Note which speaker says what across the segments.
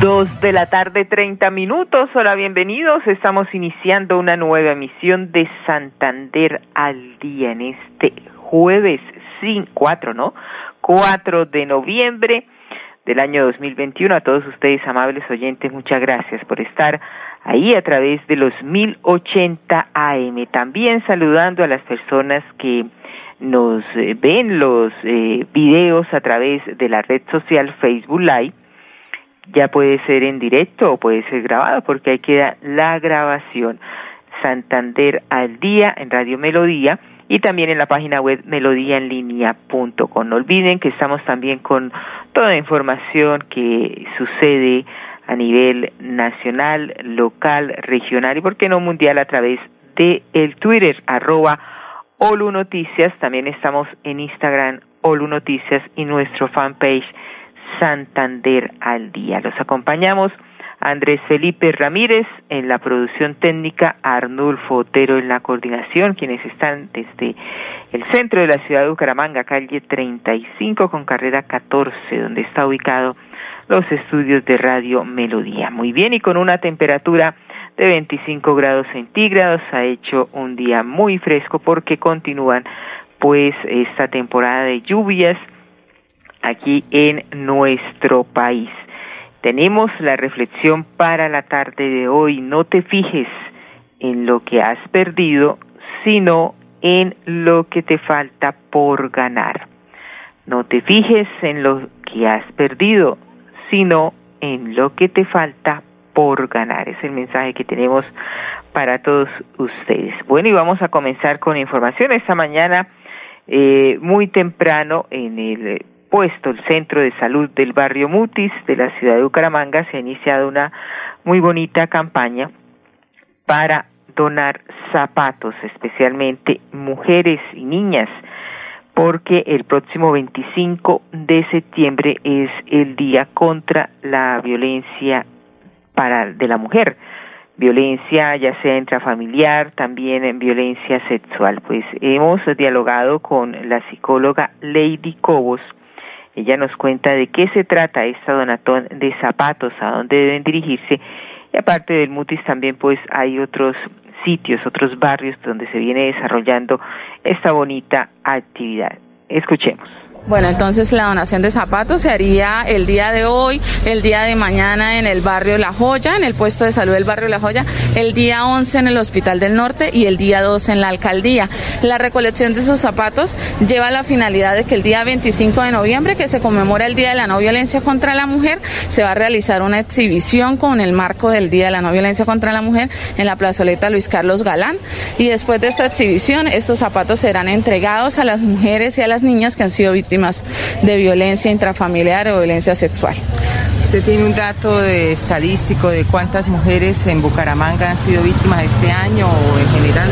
Speaker 1: Dos de la tarde, treinta minutos. Hola, bienvenidos. Estamos iniciando una nueva emisión de Santander al día en este jueves 4, ¿no? 4 de noviembre del año 2021. A todos ustedes, amables oyentes, muchas gracias por estar ahí a través de los 1080 AM. También saludando a las personas que nos eh, ven los eh, videos a través de la red social Facebook Live ya puede ser en directo o puede ser grabado porque ahí queda la grabación Santander al día en Radio Melodía y también en la página web melodíaenlínea.com. No olviden que estamos también con toda la información que sucede a nivel nacional, local, regional y por qué no mundial a través de el Twitter arroba Olu Noticias. También estamos en Instagram Olu Noticias y nuestro fanpage Santander al día. Los acompañamos Andrés Felipe Ramírez en la producción técnica, Arnulfo Otero en la coordinación, quienes están desde el centro de la ciudad de Bucaramanga, calle 35 con carrera 14, donde está ubicado los estudios de Radio Melodía. Muy bien, y con una temperatura de 25 grados centígrados, ha hecho un día muy fresco porque continúan pues esta temporada de lluvias aquí en nuestro país. Tenemos la reflexión para la tarde de hoy. No te fijes en lo que has perdido, sino en lo que te falta por ganar. No te fijes en lo que has perdido, sino en lo que te falta por ganar. Es el mensaje que tenemos para todos ustedes. Bueno, y vamos a comenzar con información. Esta mañana, eh, muy temprano, en el puesto el centro de salud del barrio Mutis de la ciudad de Bucaramanga se ha iniciado una muy bonita campaña para donar zapatos, especialmente mujeres y niñas, porque el próximo 25 de septiembre es el día contra la violencia para de la mujer, violencia ya sea intrafamiliar, también en violencia sexual. Pues hemos dialogado con la psicóloga Lady Cobos, ella nos cuenta de qué se trata esta donatón de zapatos, a dónde deben dirigirse. Y aparte del Mutis también pues hay otros sitios, otros barrios donde se viene desarrollando esta bonita actividad. Escuchemos.
Speaker 2: Bueno, entonces la donación de zapatos se haría el día de hoy, el día de mañana en el barrio La Joya, en el puesto de salud del barrio La Joya, el día 11 en el Hospital del Norte y el día 12 en la alcaldía. La recolección de esos zapatos lleva la finalidad de que el día 25 de noviembre, que se conmemora el Día de la No Violencia contra la Mujer, se va a realizar una exhibición con el marco del Día de la No Violencia contra la Mujer en la plazoleta Luis Carlos Galán. Y después de esta exhibición, estos zapatos serán entregados a las mujeres y a las niñas que han sido víctimas de violencia intrafamiliar o violencia sexual.
Speaker 3: ¿Se tiene un dato de estadístico de cuántas mujeres en Bucaramanga han sido víctimas este año o en general?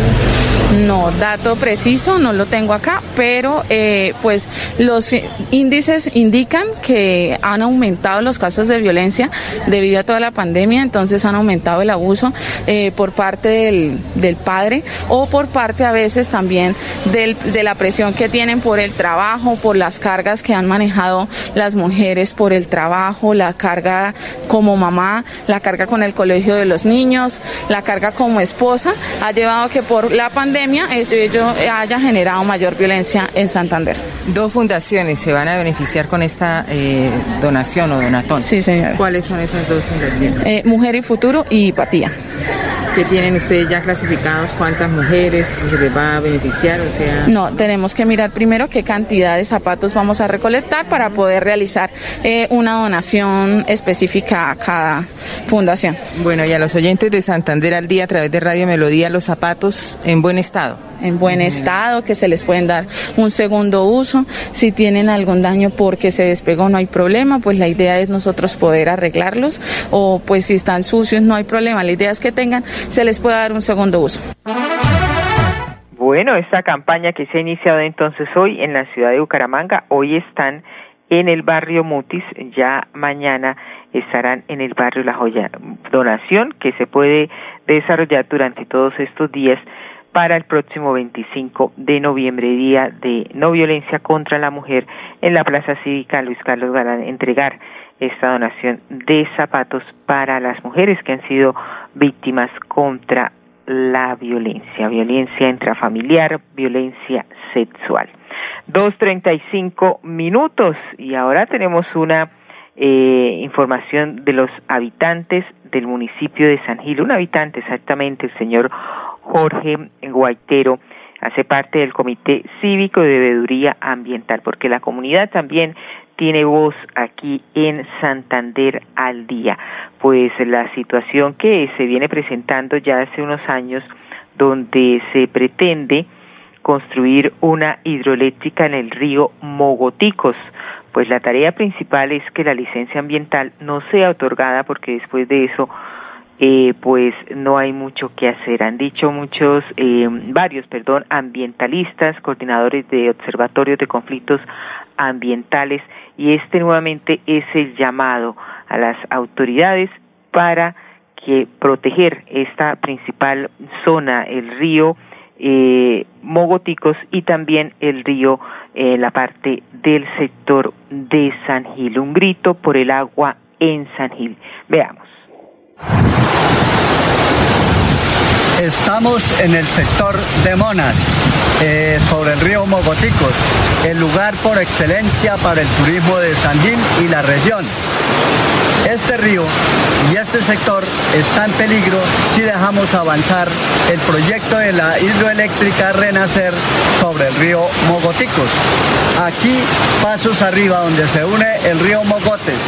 Speaker 2: No, dato preciso no lo tengo acá, pero eh, pues los índices indican que han aumentado los casos de violencia debido a toda la pandemia, entonces han aumentado el abuso eh, por parte del, del, padre o por parte a veces también del, de la presión que tienen por el trabajo, por las cargas que han manejado las mujeres por el trabajo, la carga como mamá, la carga con el colegio de los niños, la carga como esposa, ha llevado que por la pandemia eso ello haya generado mayor violencia en Santander.
Speaker 3: Dos fundaciones se van a beneficiar con esta eh, donación o donatón.
Speaker 2: Sí, señora.
Speaker 3: ¿Cuáles son esas dos fundaciones?
Speaker 2: Eh, Mujer y Futuro y Patía.
Speaker 3: ¿Qué tienen ustedes ya clasificados? ¿Cuántas mujeres se les va a beneficiar? O sea...
Speaker 2: No, tenemos que mirar primero qué cantidad de zapatos vamos a recolectar para poder realizar eh, una donación específica a cada fundación.
Speaker 3: Bueno, y a los oyentes de Santander al día a través de Radio Melodía, los zapatos en buen estado.
Speaker 2: En buen estado, que se les pueden dar un segundo uso. Si tienen algún daño porque se despegó, no hay problema, pues la idea es nosotros poder arreglarlos o pues si están sucios, no hay problema. La idea es que tengan, se les pueda dar un segundo uso.
Speaker 1: Bueno, esta campaña que se ha iniciado entonces hoy en la ciudad de Bucaramanga, hoy están en el barrio Mutis, ya mañana estarán en el barrio La Joya. Donación que se puede desarrollar durante todos estos días para el próximo 25 de noviembre, día de no violencia contra la mujer, en la Plaza Cívica Luis Carlos Galán, entregar esta donación de zapatos para las mujeres que han sido víctimas contra la violencia, violencia intrafamiliar, violencia sexual. Dos treinta y cinco minutos y ahora tenemos una eh, información de los habitantes del municipio de San Gil, un habitante exactamente, el señor Jorge Guaitero, hace parte del Comité Cívico de Bebeduría Ambiental, porque la comunidad también tiene voz aquí en Santander al día. Pues la situación que se viene presentando ya hace unos años, donde se pretende construir una hidroeléctrica en el río Mogoticos. Pues la tarea principal es que la licencia ambiental no sea otorgada porque después de eso eh, pues no hay mucho que hacer. Han dicho muchos, eh, varios, perdón, ambientalistas, coordinadores de observatorios de conflictos ambientales y este nuevamente es el llamado a las autoridades para que proteger esta principal zona, el río eh, Mogoticos y también el río, eh, la parte del sector de San Gil. Un grito por el agua en San Gil. Veamos.
Speaker 4: Estamos en el sector de Monas, eh, sobre el río Mogoticos, el lugar por excelencia para el turismo de San Gil y la región. Este río y este sector está en peligro si dejamos avanzar el proyecto de la hidroeléctrica Renacer sobre el río Mogoticos. Aquí, pasos arriba, donde se une el río Mogotes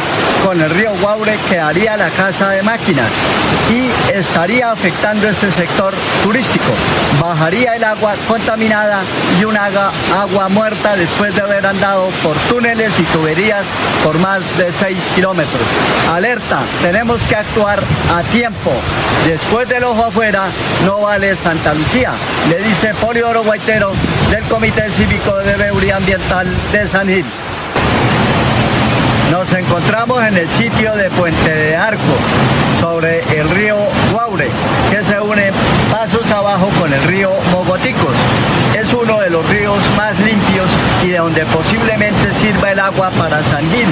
Speaker 4: con el río Guaure, quedaría la casa de máquinas y estaría afectando este sector turístico. Bajaría el agua contaminada y una agua muerta después de haber andado por túneles y tuberías por más de 6 kilómetros. Alerta, tenemos que actuar a tiempo. Después del ojo afuera, no vale Santa Lucía, le dice Polioro Guaitero del Comité Cívico de Beuría Ambiental de San Gil. Nos encontramos en el sitio de Puente de Arco, sobre el río Guaure, que se une pasos abajo con el río Mogoticos. Es uno de los ríos más limpios y de donde posiblemente sirva el agua para San Gil,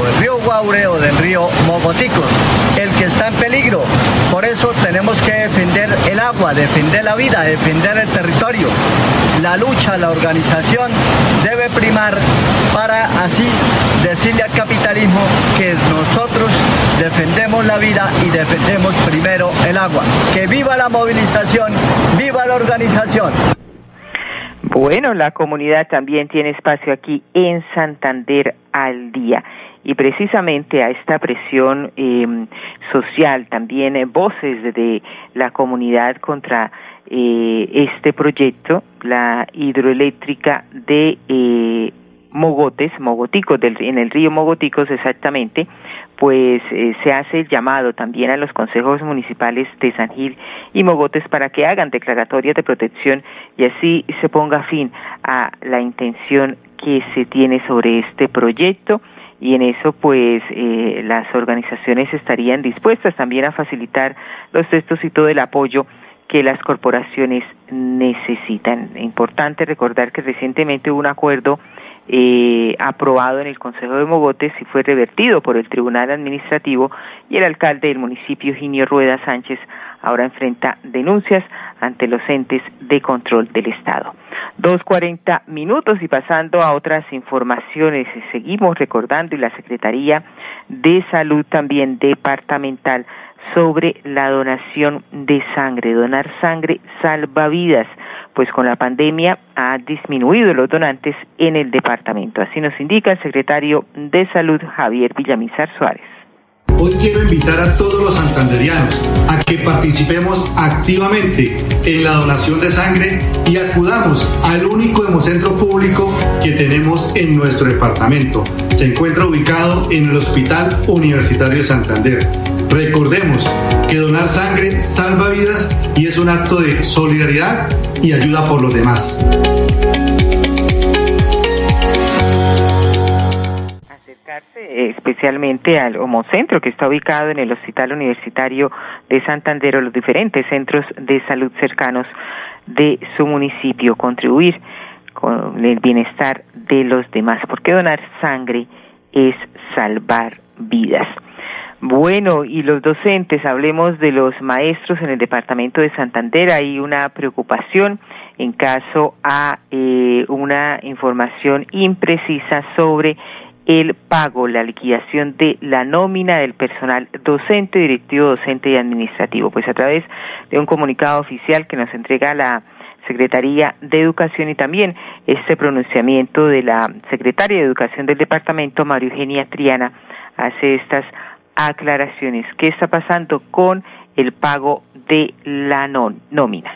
Speaker 4: o del río Guaure o del río Mogoticos, el que está en peligro. Por eso tenemos que defender el agua, defender la vida, defender el territorio. La lucha, la organización debe primar para así decirle al capitalismo que nosotros defendemos la vida y defendemos primero el agua. Que viva la movilización, viva la organización.
Speaker 1: Bueno, la comunidad también tiene espacio aquí en Santander al día. Y precisamente a esta presión eh, social, también eh, voces de la comunidad contra eh, este proyecto, la hidroeléctrica de eh, Mogotes, Mogoticos, en el río Mogoticos exactamente, pues eh, se hace el llamado también a los consejos municipales de San Gil y Mogotes para que hagan declaratorias de protección y así se ponga fin a la intención que se tiene sobre este proyecto y en eso pues eh, las organizaciones estarían dispuestas también a facilitar los textos y todo el apoyo que las corporaciones necesitan. Importante recordar que recientemente hubo un acuerdo eh, aprobado en el Consejo de Mogotes y fue revertido por el Tribunal Administrativo y el alcalde del municipio, Ginio Rueda Sánchez, ahora enfrenta denuncias ante los entes de control del Estado. Dos cuarenta minutos y pasando a otras informaciones, seguimos recordando y la Secretaría de Salud también departamental sobre la donación de sangre. Donar sangre salva vidas pues con la pandemia ha disminuido los donantes en el departamento. Así nos indica el secretario de Salud Javier Villamizar Suárez.
Speaker 5: Hoy quiero invitar a todos los santanderianos a que participemos activamente en la donación de sangre y acudamos al único hemocentro público que tenemos en nuestro departamento. Se encuentra ubicado en el Hospital Universitario de Santander. Recordemos que donar sangre salva vidas y es un acto de solidaridad y ayuda por los demás.
Speaker 1: Especialmente al Homocentro que está ubicado en el Hospital Universitario de Santander o los diferentes centros de salud cercanos de su municipio, contribuir con el bienestar de los demás, porque donar sangre es salvar vidas. Bueno, y los docentes, hablemos de los maestros en el departamento de Santander. Hay una preocupación en caso a eh, una información imprecisa sobre el pago, la liquidación de la nómina del personal docente, directivo, docente y administrativo. Pues a través de un comunicado oficial que nos entrega la Secretaría de Educación y también este pronunciamiento de la Secretaria de Educación del Departamento, María Eugenia Triana, hace estas aclaraciones. ¿Qué está pasando con el pago de la nómina?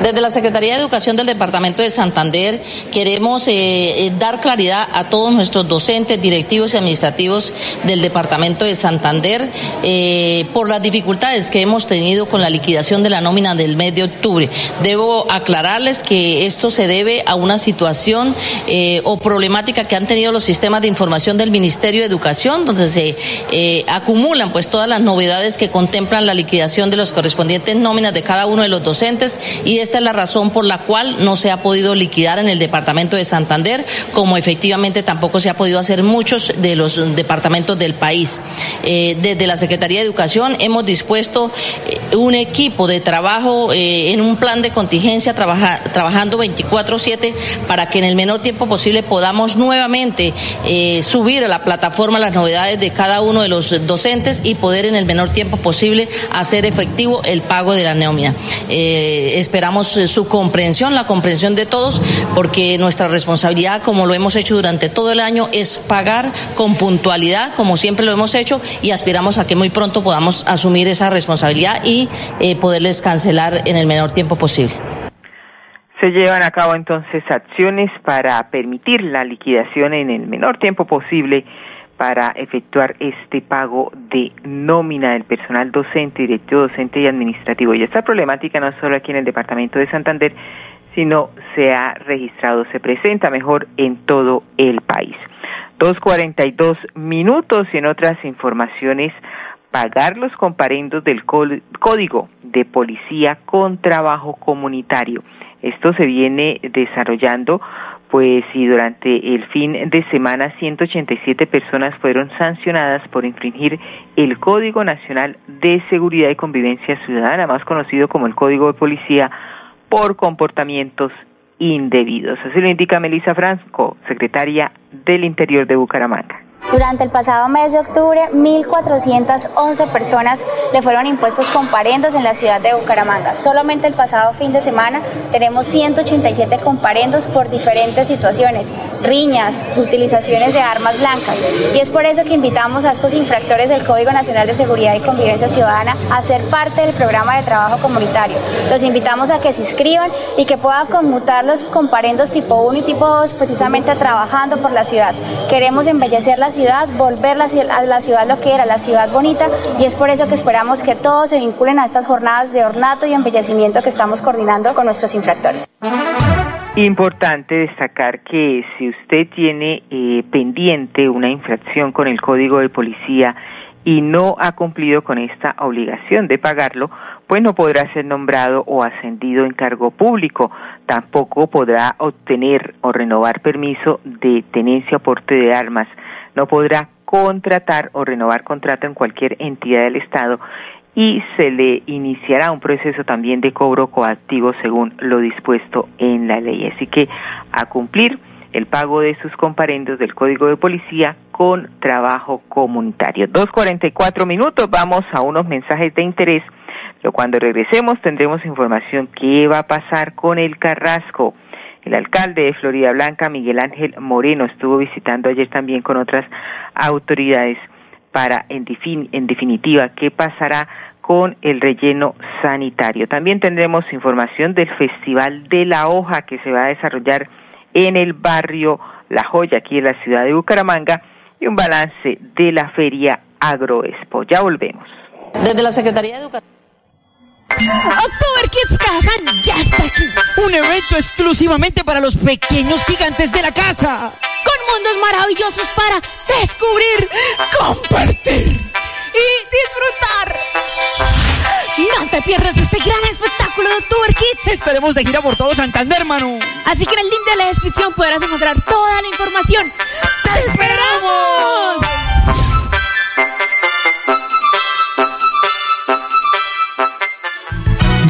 Speaker 6: Desde la Secretaría de Educación del Departamento de Santander queremos eh, eh, dar claridad a todos nuestros docentes, directivos y administrativos del Departamento de Santander eh, por las dificultades que hemos tenido con la liquidación de la nómina del mes de octubre. Debo aclararles que esto se debe a una situación o problemática que han tenido los sistemas de información del Ministerio de Educación, donde se acumulan pues todas las novedades que contemplan la liquidación de los correspondientes nóminas de cada uno de los docentes y esta es la razón por la cual no se ha podido liquidar en el departamento de Santander, como efectivamente tampoco se ha podido hacer muchos de los departamentos del país. Eh, desde la Secretaría de Educación hemos dispuesto eh, un equipo de trabajo eh, en un plan de contingencia trabajando 24/7 para que en el menor tiempo posible podamos nuevamente subir a la plataforma las novedades de cada uno de los docentes y poder en el menor tiempo posible hacer efectivo el pago de la nómina. esperamos eh, su comprensión, la comprensión de todos, porque nuestra responsabilidad, como lo hemos hecho durante todo el año, es pagar con puntualidad, como siempre lo hemos hecho, y aspiramos a que muy pronto podamos asumir esa responsabilidad y eh, poderles cancelar en el menor tiempo posible.
Speaker 1: Se llevan a cabo entonces acciones para permitir la liquidación en el menor tiempo posible para efectuar este pago de nómina del personal docente, directivo docente y administrativo. Y esta problemática no solo aquí en el departamento de Santander, sino se ha registrado, se presenta mejor en todo el país. Dos cuarenta y dos minutos y en otras informaciones, pagar los comparendos del Código de Policía con Trabajo Comunitario. Esto se viene desarrollando pues y durante el fin de semana 187 personas fueron sancionadas por infringir el Código Nacional de Seguridad y Convivencia Ciudadana, más conocido como el Código de Policía, por comportamientos indebidos. Así lo indica Melissa Franco, secretaria del Interior de Bucaramanga.
Speaker 7: Durante el pasado mes de octubre, 1.411 personas le fueron impuestos comparendos en la ciudad de Bucaramanga. Solamente el pasado fin de semana tenemos 187 comparendos por diferentes situaciones, riñas, utilizaciones de armas blancas. Y es por eso que invitamos a estos infractores del Código Nacional de Seguridad y Convivencia Ciudadana a ser parte del programa de trabajo comunitario. Los invitamos a que se inscriban y que puedan conmutar los comparendos tipo 1 y tipo 2 precisamente trabajando por la ciudad. Queremos embellecer la ciudad volver a la ciudad lo que era, la ciudad bonita, y es por eso que esperamos que todos se vinculen a estas jornadas de ornato y embellecimiento que estamos coordinando con nuestros infractores.
Speaker 1: Importante destacar que si usted tiene eh, pendiente una infracción con el código de policía y no ha cumplido con esta obligación de pagarlo, pues no podrá ser nombrado o ascendido en cargo público. Tampoco podrá obtener o renovar permiso de tenencia o porte de armas no podrá contratar o renovar contrato en cualquier entidad del Estado y se le iniciará un proceso también de cobro coactivo según lo dispuesto en la ley. Así que a cumplir el pago de sus comparendos del Código de Policía con trabajo comunitario. Dos cuarenta y cuatro minutos, vamos a unos mensajes de interés, pero cuando regresemos tendremos información qué va a pasar con el Carrasco. El alcalde de Florida Blanca, Miguel Ángel Moreno, estuvo visitando ayer también con otras autoridades para, en, en definitiva, qué pasará con el relleno sanitario. También tendremos información del Festival de la Hoja que se va a desarrollar en el barrio La Joya, aquí en la ciudad de Bucaramanga, y un balance de la feria Agroexpo. Ya volvemos.
Speaker 6: Desde la Secretaría de Educación.
Speaker 8: October Kids Casa ya está aquí. Un evento exclusivamente para los pequeños gigantes de la casa. Con mundos maravillosos para descubrir, compartir y disfrutar. No te pierdas este gran espectáculo de October Kids. Estaremos de gira por todo Santander, hermano. Así que en el link de la descripción podrás encontrar toda la información. ¡Te esperamos!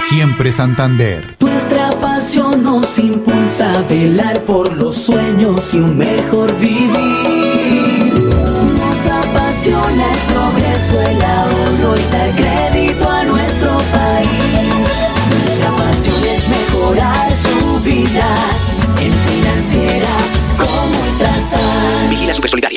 Speaker 9: siempre Santander.
Speaker 10: Nuestra pasión nos impulsa a velar por los sueños y un mejor vivir.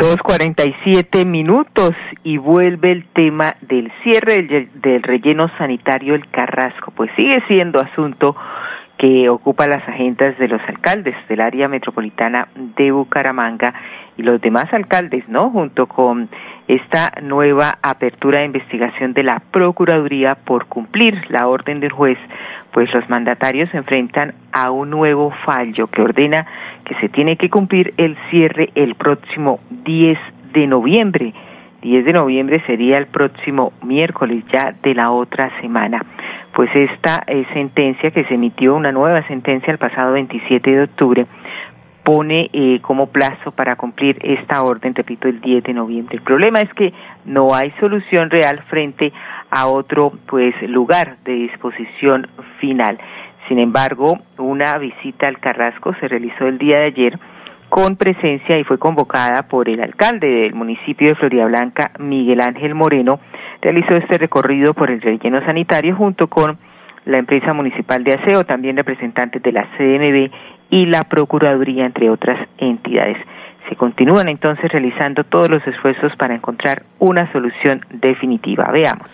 Speaker 1: 2.47 minutos y vuelve el tema del cierre del, del, relleno sanitario El Carrasco, pues sigue siendo asunto que ocupa las agendas de los alcaldes del área metropolitana de Bucaramanga y los demás alcaldes, ¿no? Junto con esta nueva apertura de investigación de la Procuraduría por cumplir la orden del juez, pues los mandatarios se enfrentan a un nuevo fallo que ordena que se tiene que cumplir el cierre el próximo 10 de noviembre. 10 de noviembre sería el próximo miércoles ya de la otra semana. Pues esta eh, sentencia que se emitió, una nueva sentencia el pasado 27 de octubre, pone eh, como plazo para cumplir esta orden, repito, el 10 de noviembre. El problema es que no hay solución real frente a otro pues lugar de disposición final. Sin embargo, una visita al Carrasco se realizó el día de ayer con presencia y fue convocada por el alcalde del municipio de Florida Blanca, Miguel Ángel Moreno, realizó este recorrido por el relleno sanitario junto con la empresa municipal de aseo, también representantes de la CMB y la Procuraduría, entre otras entidades. Se continúan entonces realizando todos los esfuerzos para encontrar una solución definitiva. Veamos.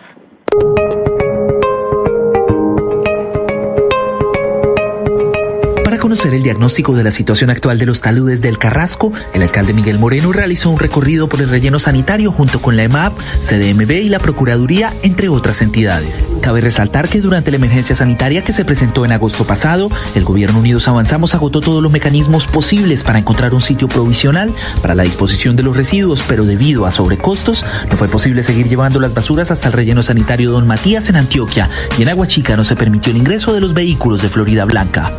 Speaker 11: Conocer el diagnóstico de la situación actual de los taludes del Carrasco, el alcalde Miguel Moreno realizó un recorrido por el relleno sanitario junto con la EMAP, CDMB y la Procuraduría, entre otras entidades. Cabe resaltar que durante la emergencia sanitaria que se presentó en agosto pasado, el Gobierno Unidos Avanzamos agotó todos los mecanismos posibles para encontrar un sitio provisional para la disposición de los residuos, pero debido a sobrecostos, no fue posible seguir llevando las basuras hasta el relleno sanitario Don Matías en Antioquia y en Aguachica no se permitió el ingreso de los vehículos de Florida Blanca.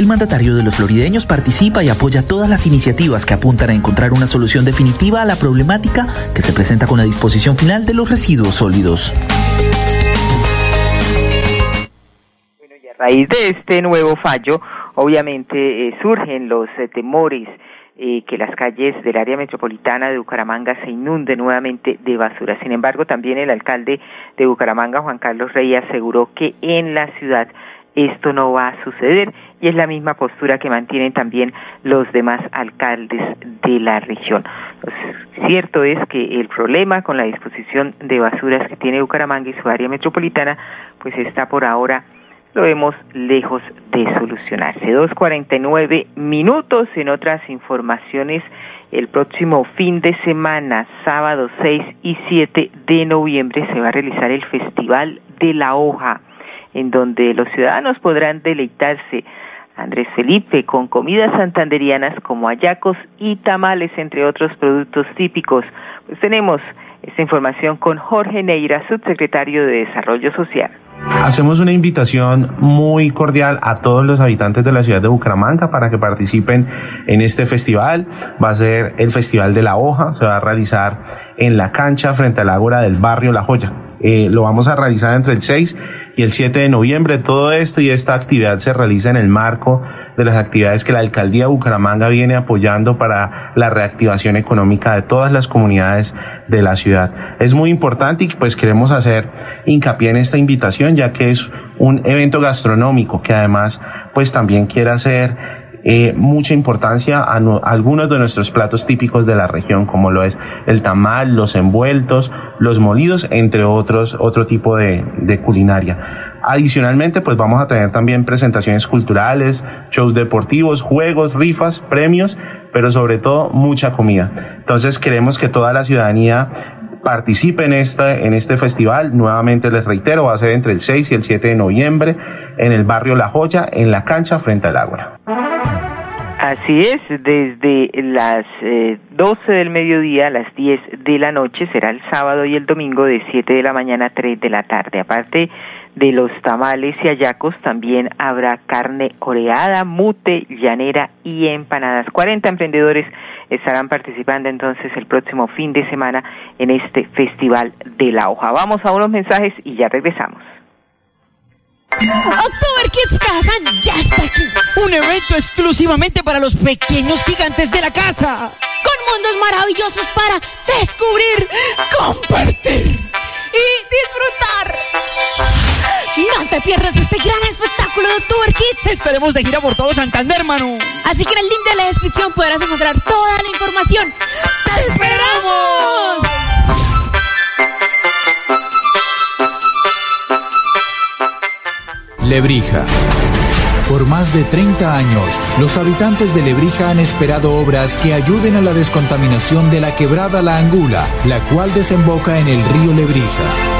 Speaker 11: El mandatario de los florideños participa y apoya todas las iniciativas que apuntan a encontrar una solución definitiva a la problemática que se presenta con la disposición final de los residuos sólidos.
Speaker 1: A raíz de este nuevo fallo, obviamente eh, surgen los eh, temores eh, que las calles del área metropolitana de Bucaramanga se inunden nuevamente de basura. Sin embargo, también el alcalde de Bucaramanga, Juan Carlos Rey, aseguró que en la ciudad esto no va a suceder y es la misma postura que mantienen también los demás alcaldes de la región. Lo cierto es que el problema con la disposición de basuras que tiene Bucaramanga y su área metropolitana pues está por ahora lo vemos lejos de solucionarse. 2.49 minutos en otras informaciones el próximo fin de semana, sábado 6 y 7 de noviembre, se va a realizar el Festival de la Hoja, en donde los ciudadanos podrán deleitarse Andrés Felipe, con comidas santanderianas como ayacos y tamales, entre otros productos típicos. Pues tenemos esta información con Jorge Neira, subsecretario de Desarrollo Social.
Speaker 12: Hacemos una invitación muy cordial a todos los habitantes de la ciudad de Bucaramanga para que participen en este festival. Va a ser el Festival de la Hoja, se va a realizar en la cancha frente al ágora del barrio La Joya. Eh, lo vamos a realizar entre el 6 y el 7 de noviembre. Todo esto y esta actividad se realiza en el marco de las actividades que la alcaldía de Bucaramanga viene apoyando para la reactivación económica de todas las comunidades de la ciudad. Es muy importante y pues queremos hacer hincapié en esta invitación ya que es un evento gastronómico que además pues también quiere hacer eh, mucha importancia a, algunos de nuestros platos típicos de la región, como lo es el tamal, los envueltos, los molidos, entre otros, otro tipo de, de culinaria. Adicionalmente, pues vamos a tener también presentaciones culturales, shows deportivos, juegos, rifas, premios, pero sobre todo mucha comida. Entonces queremos que toda la ciudadanía participe en, en este festival. Nuevamente les reitero, va a ser entre el 6 y el 7 de noviembre en el barrio La Joya, en la cancha frente al Ágora.
Speaker 1: Así es, desde las eh, 12 del mediodía a las 10 de la noche será el sábado y el domingo de 7 de la mañana a 3 de la tarde. Aparte de los tamales y ayacos, también habrá carne oreada, mute, llanera y empanadas. 40 emprendedores estarán participando entonces el próximo fin de semana en este Festival de la Hoja. Vamos a unos mensajes y ya regresamos.
Speaker 8: October Kids Casa ya está aquí. Un evento exclusivamente para los pequeños gigantes de la casa. Con mundos maravillosos para descubrir, compartir y disfrutar. No te pierdas este gran espectáculo de October Kids. Estaremos de gira por todo Santander, hermano. Así que en el link de la descripción podrás encontrar toda la información. ¡Te esperamos!
Speaker 9: Lebrija. Por más de 30 años, los habitantes de Lebrija han esperado obras que ayuden a la descontaminación de la quebrada La Angula, la cual desemboca en el río Lebrija.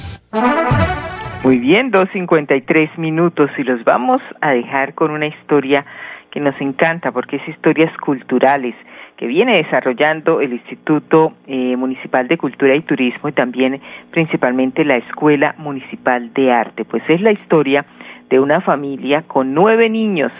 Speaker 1: Muy bien, 2.53 minutos y los vamos a dejar con una historia que nos encanta porque es historias culturales que viene desarrollando el Instituto eh, Municipal de Cultura y Turismo y también principalmente la Escuela Municipal de Arte. Pues es la historia de una familia con nueve niños,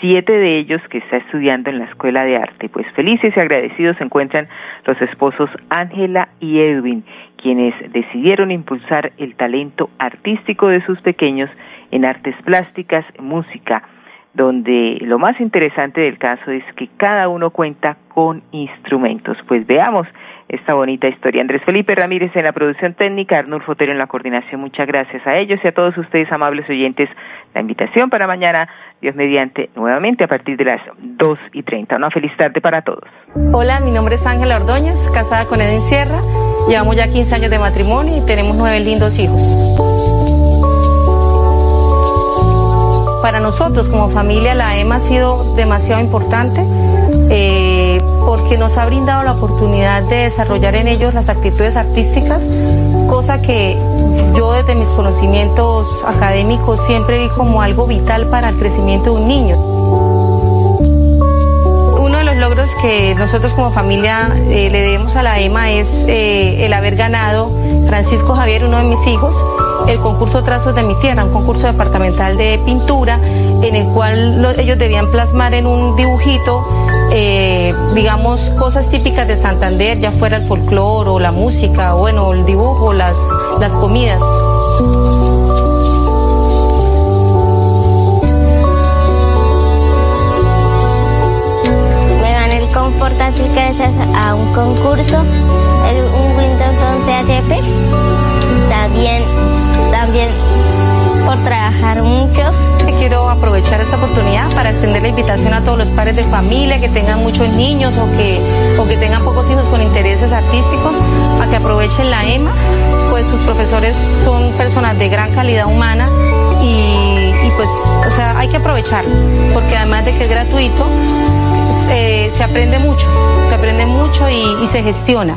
Speaker 1: siete de ellos que está estudiando en la Escuela de Arte. Pues felices y agradecidos se encuentran los esposos Ángela y Edwin, quienes decidieron impulsar el talento artístico de sus pequeños en artes plásticas, música, donde lo más interesante del caso es que cada uno cuenta con instrumentos. Pues veamos esta bonita historia. Andrés Felipe Ramírez en la producción técnica, Arnulfo Fotero en la coordinación. Muchas gracias a ellos y a todos ustedes, amables oyentes. La invitación para mañana, Dios mediante, nuevamente a partir de las dos y treinta. Una feliz tarde para todos.
Speaker 13: Hola, mi nombre es Ángela Ordóñez, casada con Edwin Sierra. Llevamos ya 15 años de matrimonio y tenemos nueve lindos hijos. Para nosotros como familia la EMA ha sido demasiado importante. Eh, porque nos ha brindado la oportunidad de desarrollar en ellos las actitudes artísticas, cosa que yo desde mis conocimientos académicos siempre vi como algo vital para el crecimiento de un niño Que nosotros como familia eh, le debemos a la EMA es eh, el haber ganado Francisco Javier, uno de mis hijos, el concurso Trazos de mi Tierra, un concurso departamental de pintura en el cual ellos debían plasmar en un dibujito, eh, digamos, cosas típicas de Santander, ya fuera el folclore o la música, bueno, el dibujo, las, las comidas.
Speaker 14: Gracias a un concurso, el, un Windows 11 HP. También, también por trabajar mucho.
Speaker 13: Quiero aprovechar esta oportunidad para extender la invitación a todos los padres de familia que tengan muchos niños o que, o que tengan pocos hijos con intereses artísticos a que aprovechen la EMA, pues sus profesores son personas de gran calidad humana y, pues, o sea, hay que aprovechar, porque además de que es gratuito, se, aprende mucho, se aprende mucho y se gestiona.